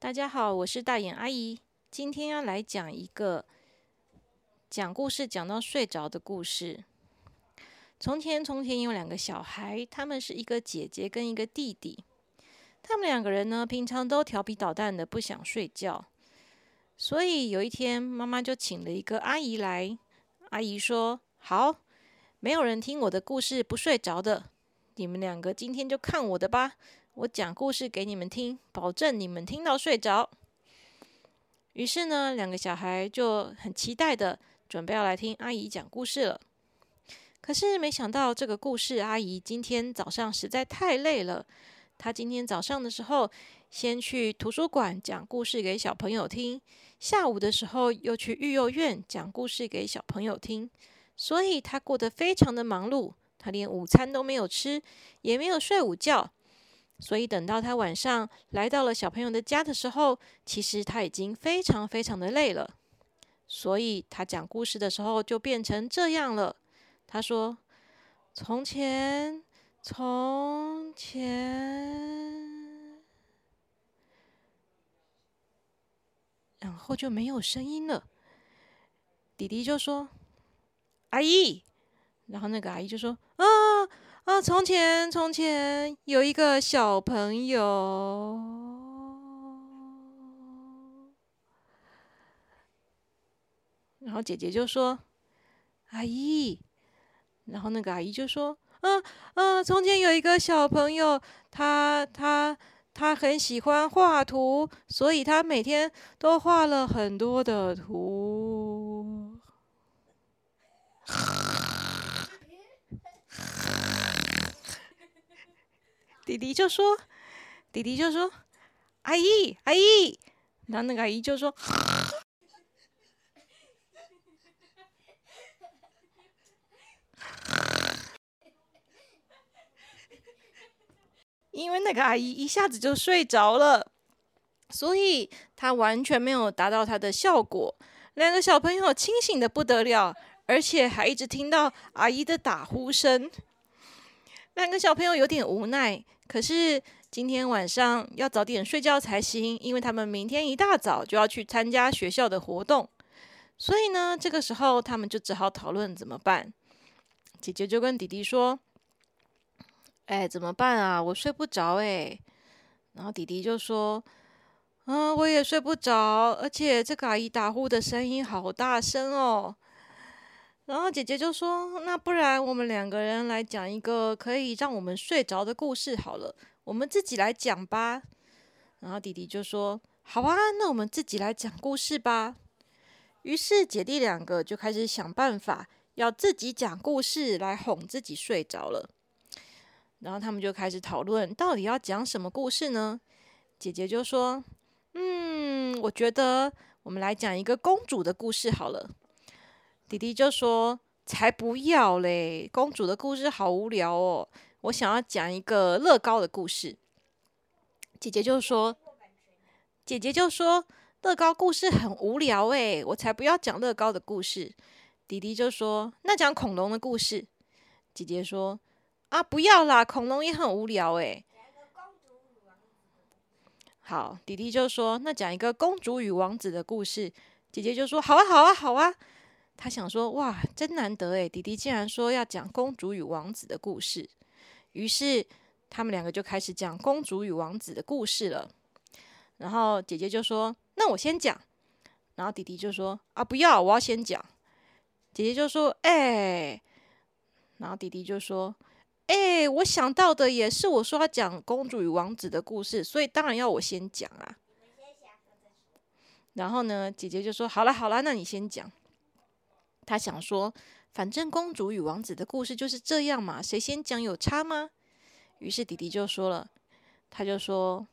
大家好，我是大眼阿姨。今天要来讲一个讲故事讲到睡着的故事。从前，从前有两个小孩，他们是一个姐姐跟一个弟弟。他们两个人呢，平常都调皮捣蛋的，不想睡觉。所以有一天，妈妈就请了一个阿姨来。阿姨说：“好，没有人听我的故事不睡着的。你们两个今天就看我的吧。”我讲故事给你们听，保证你们听到睡着。于是呢，两个小孩就很期待的准备要来听阿姨讲故事了。可是没想到，这个故事阿姨今天早上实在太累了。她今天早上的时候，先去图书馆讲故事给小朋友听；下午的时候又去育幼院讲故事给小朋友听。所以她过得非常的忙碌，她连午餐都没有吃，也没有睡午觉。所以等到他晚上来到了小朋友的家的时候，其实他已经非常非常的累了。所以他讲故事的时候就变成这样了。他说：“从前，从前，然后就没有声音了。”弟弟就说：“阿姨。”然后那个阿姨就说：“啊。”啊，从前，从前有一个小朋友，然后姐姐就说：“阿姨。”然后那个阿姨就说：“嗯嗯，从前有一个小朋友，他他他很喜欢画图，所以他每天都画了很多的图。”弟弟就说：“弟弟就说，阿姨，阿姨。”然后那个阿姨就说：“因为那个阿姨一下子就睡着了，所以她完全没有达到她的效果。两个小朋友清醒的不得了，而且还一直听到阿姨的打呼声。两个小朋友有点无奈。”可是今天晚上要早点睡觉才行，因为他们明天一大早就要去参加学校的活动。所以呢，这个时候他们就只好讨论怎么办。姐姐就跟弟弟说：“哎，怎么办啊？我睡不着哎。”然后弟弟就说：“嗯，我也睡不着，而且这个阿姨打呼的声音好大声哦。”然后姐姐就说：“那不然我们两个人来讲一个可以让我们睡着的故事好了，我们自己来讲吧。”然后弟弟就说：“好啊，那我们自己来讲故事吧。”于是姐弟两个就开始想办法要自己讲故事来哄自己睡着了。然后他们就开始讨论到底要讲什么故事呢？姐姐就说：“嗯，我觉得我们来讲一个公主的故事好了。”弟弟就说：“才不要嘞！公主的故事好无聊哦，我想要讲一个乐高的故事。”姐姐就说：“姐姐就说乐高故事很无聊诶，我才不要讲乐高的故事。”弟弟就说：“那讲恐龙的故事。”姐姐说：“啊，不要啦，恐龙也很无聊诶。”好，弟弟就说：“那讲一个公主与王子的故事。”姐姐就说：“好啊，好啊，好啊。”他想说：“哇，真难得诶，弟弟竟然说要讲公主与王子的故事。”于是他们两个就开始讲公主与王子的故事了。然后姐姐就说：“那我先讲。”然后弟弟就说：“啊，不要，我要先讲。”姐姐就说：“哎。”然后弟弟就说：“哎，我想到的也是，我说要讲公主与王子的故事，所以当然要我先讲啊。”然后呢，姐姐就说：“好了，好了，那你先讲。”他想说，反正公主与王子的故事就是这样嘛，谁先讲有差吗？于是弟弟就说了，他就说：“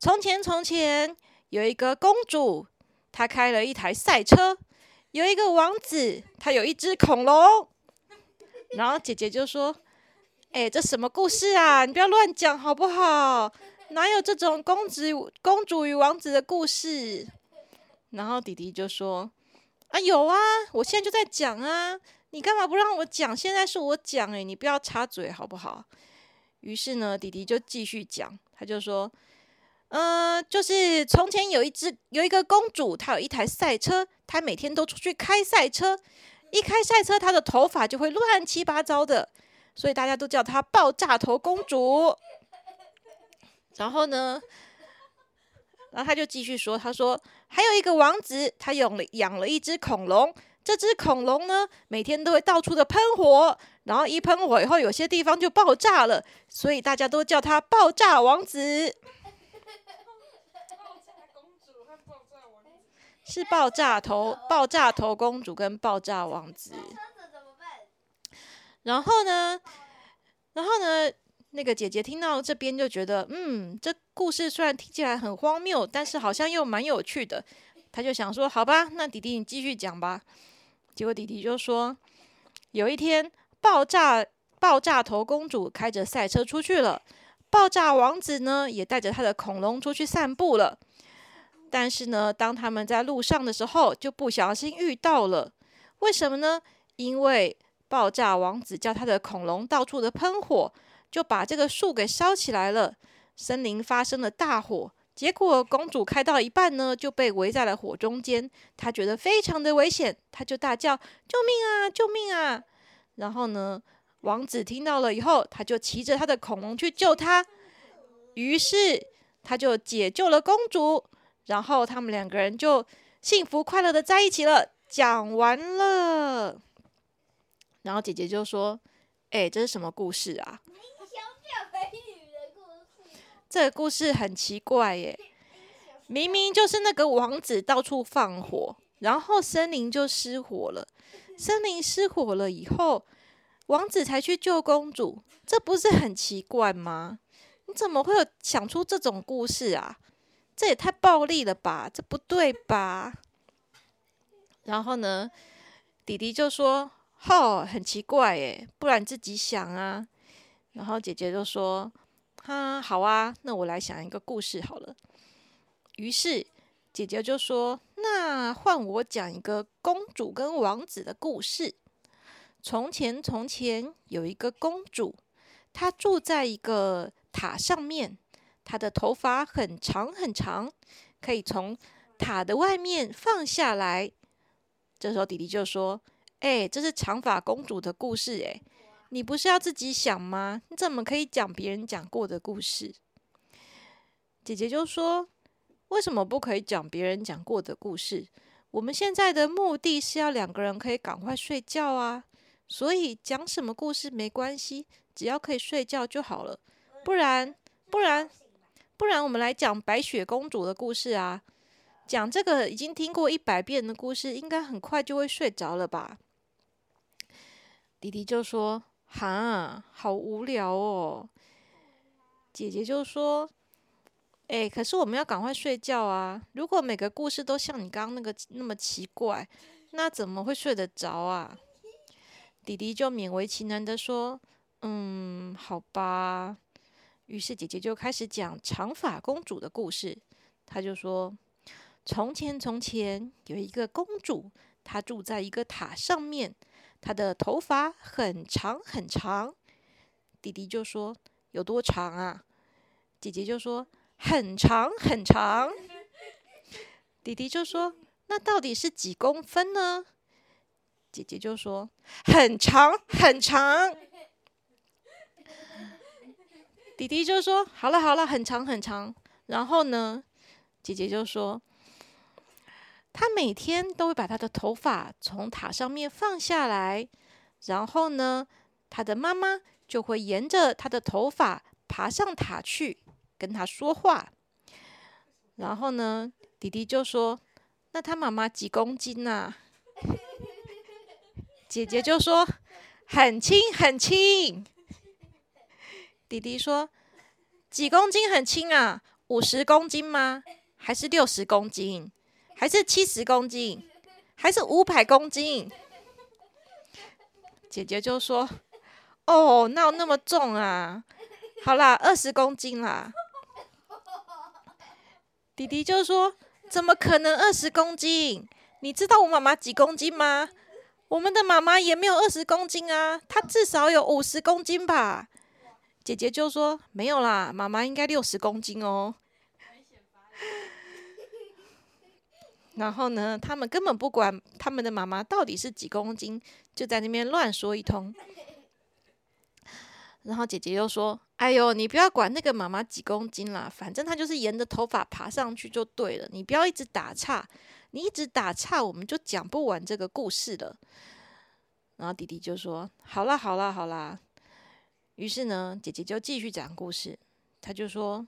从前从前有一个公主，她开了一台赛车；有一个王子，他有一只恐龙。”然后姐姐就说：“哎，这什么故事啊？你不要乱讲好不好？哪有这种公子公主与王子的故事？”然后弟弟就说。啊，有啊！我现在就在讲啊，你干嘛不让我讲？现在是我讲诶，你不要插嘴好不好？于是呢，弟弟就继续讲，他就说：“嗯，就是从前有一只有一个公主，她有一台赛车，她每天都出去开赛车。一开赛车，她的头发就会乱七八糟的，所以大家都叫她爆炸头公主。然后呢，然后他就继续说：“他说还有一个王子，他养了养了一只恐龙。这只恐龙呢，每天都会到处的喷火，然后一喷火以后，有些地方就爆炸了，所以大家都叫他爆炸王子。”是爆炸头、爆炸头公主跟爆炸王子。然后呢，然后呢，那个姐姐听到这边就觉得，嗯，这故事虽然听起来很荒谬，但是好像又蛮有趣的。她就想说，好吧，那弟弟你继续讲吧。结果弟弟就说，有一天，爆炸爆炸头公主开着赛车出去了，爆炸王子呢也带着他的恐龙出去散步了。但是呢，当他们在路上的时候，就不小心遇到了。为什么呢？因为爆炸王子叫他的恐龙到处的喷火，就把这个树给烧起来了。森林发生了大火，结果公主开到一半呢，就被围在了火中间。她觉得非常的危险，她就大叫：“救命啊！救命啊！”然后呢，王子听到了以后，他就骑着他的恐龙去救她。于是他就解救了公主。然后他们两个人就幸福快乐的在一起了。讲完了，然后姐姐就说：“哎，这是什么故事啊？”这个故事很奇怪耶，明明就是那个王子到处放火，然后森林就失火了。森林失火了以后，王子才去救公主，这不是很奇怪吗？你怎么会有想出这种故事啊？这也太暴力了吧！这不对吧？然后呢，弟弟就说：“吼，很奇怪耶，不然自己想啊。”然后姐姐就说：“哈，好啊，那我来想一个故事好了。”于是姐姐就说：“那换我讲一个公主跟王子的故事。从前，从前有一个公主，她住在一个塔上面。”她的头发很长很长，可以从塔的外面放下来。这时候弟弟就说：“哎，这是长发公主的故事。哎，你不是要自己想吗？你怎么可以讲别人讲过的故事？”姐姐就说：“为什么不可以讲别人讲过的故事？我们现在的目的是要两个人可以赶快睡觉啊，所以讲什么故事没关系，只要可以睡觉就好了。不然，不然。”不然，我们来讲白雪公主的故事啊！讲这个已经听过一百遍的故事，应该很快就会睡着了吧？弟弟就说：“哈，好无聊哦。”姐姐就说：“哎，可是我们要赶快睡觉啊！如果每个故事都像你刚刚那个那么奇怪，那怎么会睡得着啊？”弟弟就勉为其难的说：“嗯，好吧。”于是姐姐就开始讲长发公主的故事。她就说：“从前，从前有一个公主，她住在一个塔上面，她的头发很长很长。”弟弟就说：“有多长啊？”姐姐就说：“很长很长。”弟弟就说：“那到底是几公分呢？”姐姐就说：“很长很长。”弟弟就说：“好了好了，很长很长。”然后呢，姐姐就说：“他每天都会把他的头发从塔上面放下来，然后呢，他的妈妈就会沿着他的头发爬上塔去跟他说话。”然后呢，弟弟就说：“那他妈妈几公斤呐？”姐姐就说：“很轻很轻。”弟弟说：“几公斤很轻啊？五十公斤吗？还是六十公斤？还是七十公斤？还是五百公斤？”姐姐就说：“哦，那有那么重啊？好啦，二十公斤啦。”弟弟就说：“怎么可能二十公斤？你知道我妈妈几公斤吗？我们的妈妈也没有二十公斤啊，她至少有五十公斤吧。”姐姐就说：“没有啦，妈妈应该六十公斤哦。”然后呢，他们根本不管他们的妈妈到底是几公斤，就在那边乱说一通。然后姐姐又说：“哎呦，你不要管那个妈妈几公斤啦，反正她就是沿着头发爬上去就对了。你不要一直打岔，你一直打岔，我们就讲不完这个故事了。”然后弟弟就说：“好啦，好啦，好啦。”于是呢，姐姐就继续讲故事。她就说：“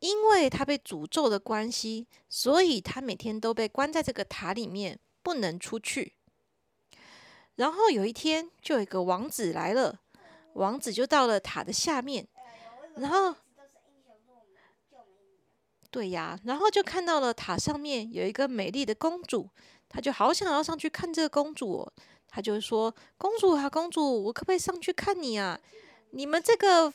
因为他被诅咒的关系，所以他每天都被关在这个塔里面，不能出去。然后有一天，就有一个王子来了。”王子就到了塔的下面，然后，对呀，然后就看到了塔上面有一个美丽的公主，他就好想要上去看这个公主，哦，他就说：“公主啊，公主，我可不可以上去看你啊？你们这个。”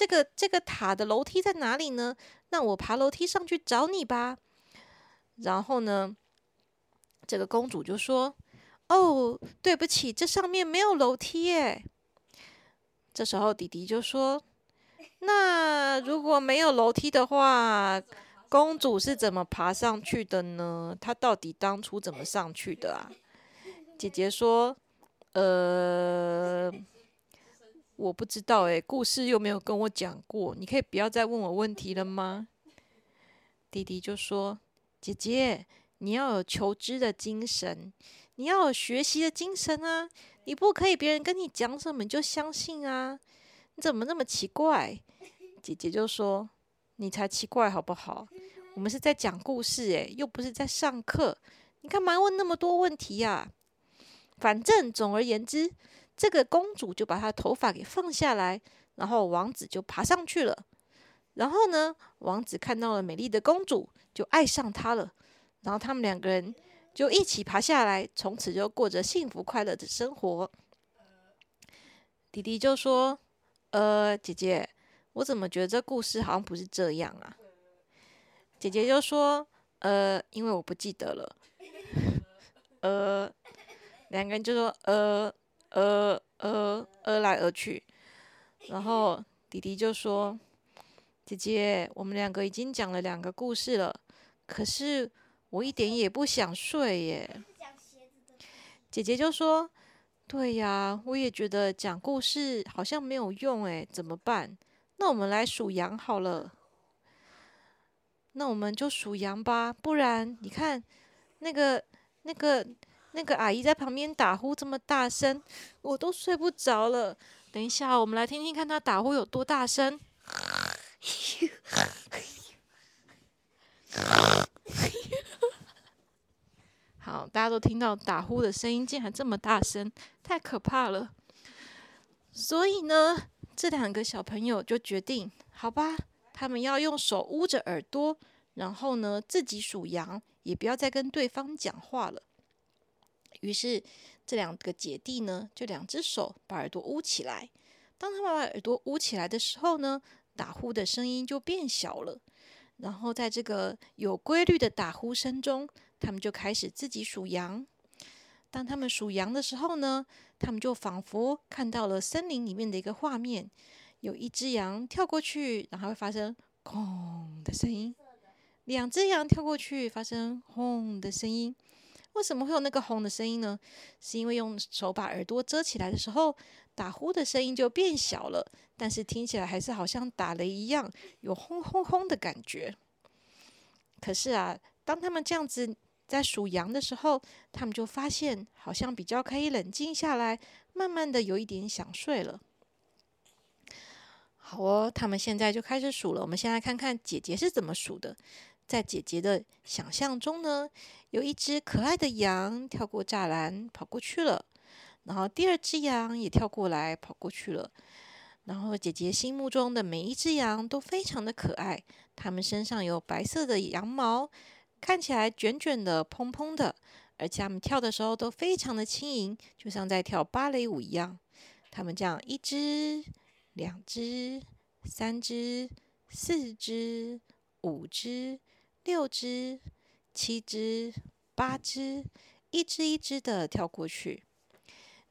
这个这个塔的楼梯在哪里呢？那我爬楼梯上去找你吧。然后呢，这个公主就说：“哦，对不起，这上面没有楼梯耶。”这时候弟弟就说：“那如果没有楼梯的话，公主是怎么爬上去的呢？她到底当初怎么上去的啊？”姐姐说：“呃。”我不知道诶，故事又没有跟我讲过，你可以不要再问我问题了吗？弟弟就说：“姐姐，你要有求知的精神，你要有学习的精神啊！你不可以别人跟你讲什么你就相信啊！你怎么那么奇怪？”姐姐就说：“你才奇怪好不好？我们是在讲故事诶，又不是在上课，你干嘛问那么多问题呀？反正总而言之。”这个公主就把她头发给放下来，然后王子就爬上去了。然后呢，王子看到了美丽的公主，就爱上她了。然后他们两个人就一起爬下来，从此就过着幸福快乐的生活。弟弟就说：“呃，姐姐，我怎么觉得这故事好像不是这样啊？”姐姐就说：“呃，因为我不记得了。”呃，两个人就说：“呃。”呃呃，呃来呃去，然后弟弟就说：“姐姐，我们两个已经讲了两个故事了，可是我一点也不想睡耶。”姐姐就说：“对呀，我也觉得讲故事好像没有用诶，怎么办？那我们来数羊好了。那我们就数羊吧，不然你看那个那个。”那个阿姨在旁边打呼这么大声，我都睡不着了。等一下，我们来听听看她打呼有多大声。好，大家都听到打呼的声音，竟然这么大声，太可怕了。所以呢，这两个小朋友就决定，好吧，他们要用手捂着耳朵，然后呢自己数羊，也不要再跟对方讲话了。于是，这两个姐弟呢，就两只手把耳朵捂起来。当他们把耳朵捂起来的时候呢，打呼的声音就变小了。然后，在这个有规律的打呼声中，他们就开始自己数羊。当他们数羊的时候呢，他们就仿佛看到了森林里面的一个画面：有一只羊跳过去，然后会发生“轰”的声音；两只羊跳过去，发生“轰”的声音。为什么会有那个轰的声音呢？是因为用手把耳朵遮起来的时候，打呼的声音就变小了，但是听起来还是好像打雷一样，有轰轰轰的感觉。可是啊，当他们这样子在数羊的时候，他们就发现好像比较可以冷静下来，慢慢的有一点想睡了。好哦，他们现在就开始数了。我们先来看看姐姐是怎么数的。在姐姐的想象中呢，有一只可爱的羊跳过栅栏跑过去了，然后第二只羊也跳过来跑过去了。然后姐姐心目中的每一只羊都非常的可爱，它们身上有白色的羊毛，看起来卷卷的、蓬蓬的，而且它们跳的时候都非常的轻盈，就像在跳芭蕾舞一样。它们这样一只、两只、三只、四只、五只、六只、七只、八只，一只一只的跳过去。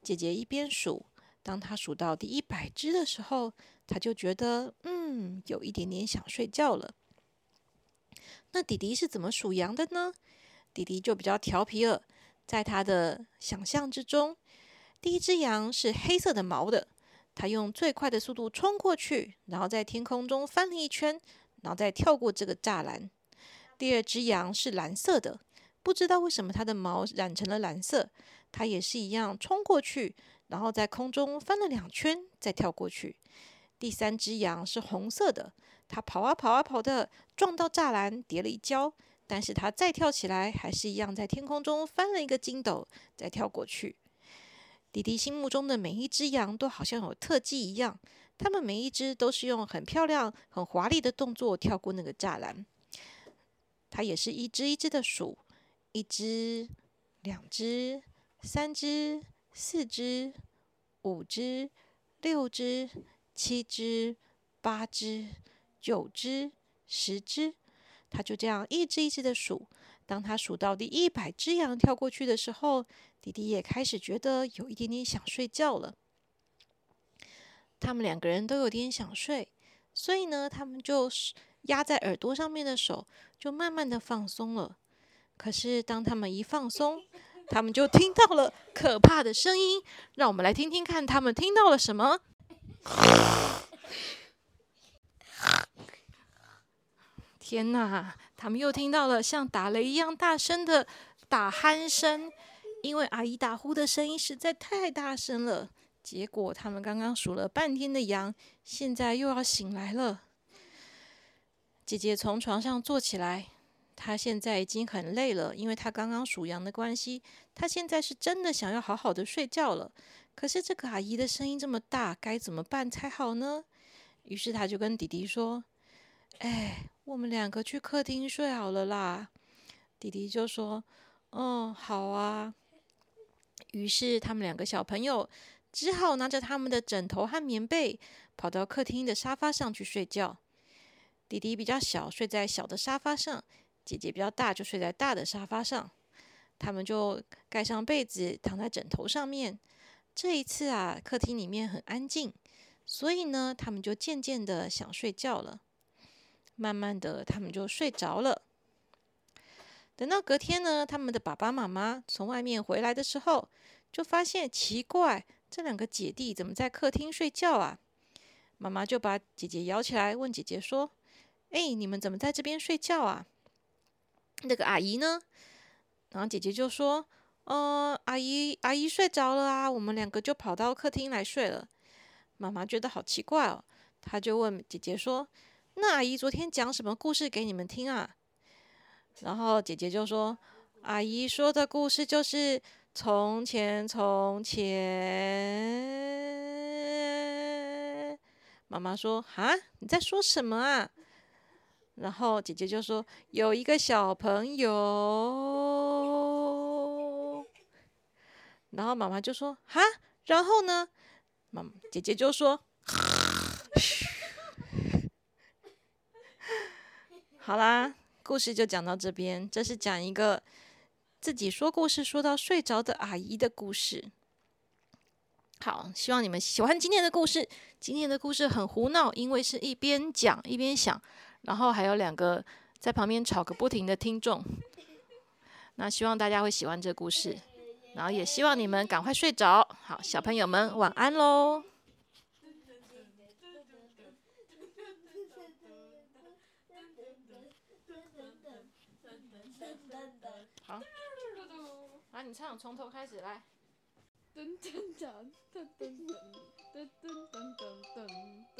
姐姐一边数，当她数到第一百只的时候，她就觉得，嗯，有一点点想睡觉了。那弟弟是怎么数羊的呢？弟弟就比较调皮了，在他的想象之中，第一只羊是黑色的毛的，他用最快的速度冲过去，然后在天空中翻了一圈，然后再跳过这个栅栏。第二只羊是蓝色的，不知道为什么它的毛染成了蓝色，它也是一样冲过去，然后在空中翻了两圈，再跳过去。第三只羊是红色的，它跑啊跑啊跑的，撞到栅栏，跌了一跤。但是它再跳起来，还是一样在天空中翻了一个筋斗，再跳过去。弟弟心目中的每一只羊都好像有特技一样，它们每一只都是用很漂亮、很华丽的动作跳过那个栅栏。它也是一只一只的数，一只、两只、三只、四只、五只、六只、七只、八只、九只、十只。他就这样一只一只的数，当他数到第一百只羊跳过去的时候，弟弟也开始觉得有一点点想睡觉了。他们两个人都有点想睡，所以呢，他们就是压在耳朵上面的手就慢慢的放松了。可是当他们一放松，他们就听到了可怕的声音。让我们来听听看，他们听到了什么。天哪！他们又听到了像打雷一样大声的打鼾声，因为阿姨打呼的声音实在太大声了。结果他们刚刚数了半天的羊，现在又要醒来了。姐姐从床上坐起来，她现在已经很累了，因为她刚刚数羊的关系，她现在是真的想要好好的睡觉了。可是这个阿姨的声音这么大，该怎么办才好呢？于是她就跟弟弟说：“哎。”我们两个去客厅睡好了啦，弟弟就说：“嗯，好啊。”于是他们两个小朋友只好拿着他们的枕头和棉被，跑到客厅的沙发上去睡觉。弟弟比较小，睡在小的沙发上；姐姐比较大，就睡在大的沙发上。他们就盖上被子，躺在枕头上面。这一次啊，客厅里面很安静，所以呢，他们就渐渐的想睡觉了。慢慢的，他们就睡着了。等到隔天呢，他们的爸爸妈妈从外面回来的时候，就发现奇怪，这两个姐弟怎么在客厅睡觉啊？妈妈就把姐姐摇起来，问姐姐说：“哎，你们怎么在这边睡觉啊？”那个阿姨呢？然后姐姐就说：“呃，阿姨，阿姨睡着了啊，我们两个就跑到客厅来睡了。”妈妈觉得好奇怪哦，她就问姐姐说。那阿姨昨天讲什么故事给你们听啊？然后姐姐就说：“阿姨说的故事就是从前从前。”妈妈说：“啊，你在说什么啊？”然后姐姐就说：“有一个小朋友。”然后妈妈就说：“哈，然后呢？”妈姐姐就说。好啦，故事就讲到这边。这是讲一个自己说故事说到睡着的阿姨的故事。好，希望你们喜欢今天的故事。今天的故事很胡闹，因为是一边讲一边想，然后还有两个在旁边吵个不停的听众。那希望大家会喜欢这故事，然后也希望你们赶快睡着。好，小朋友们晚安喽。好，来你唱，从头开始来。噔噔噔噔噔噔噔噔噔噔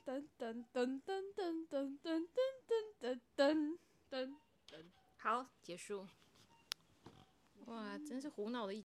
结束哇，真是胡闹的一。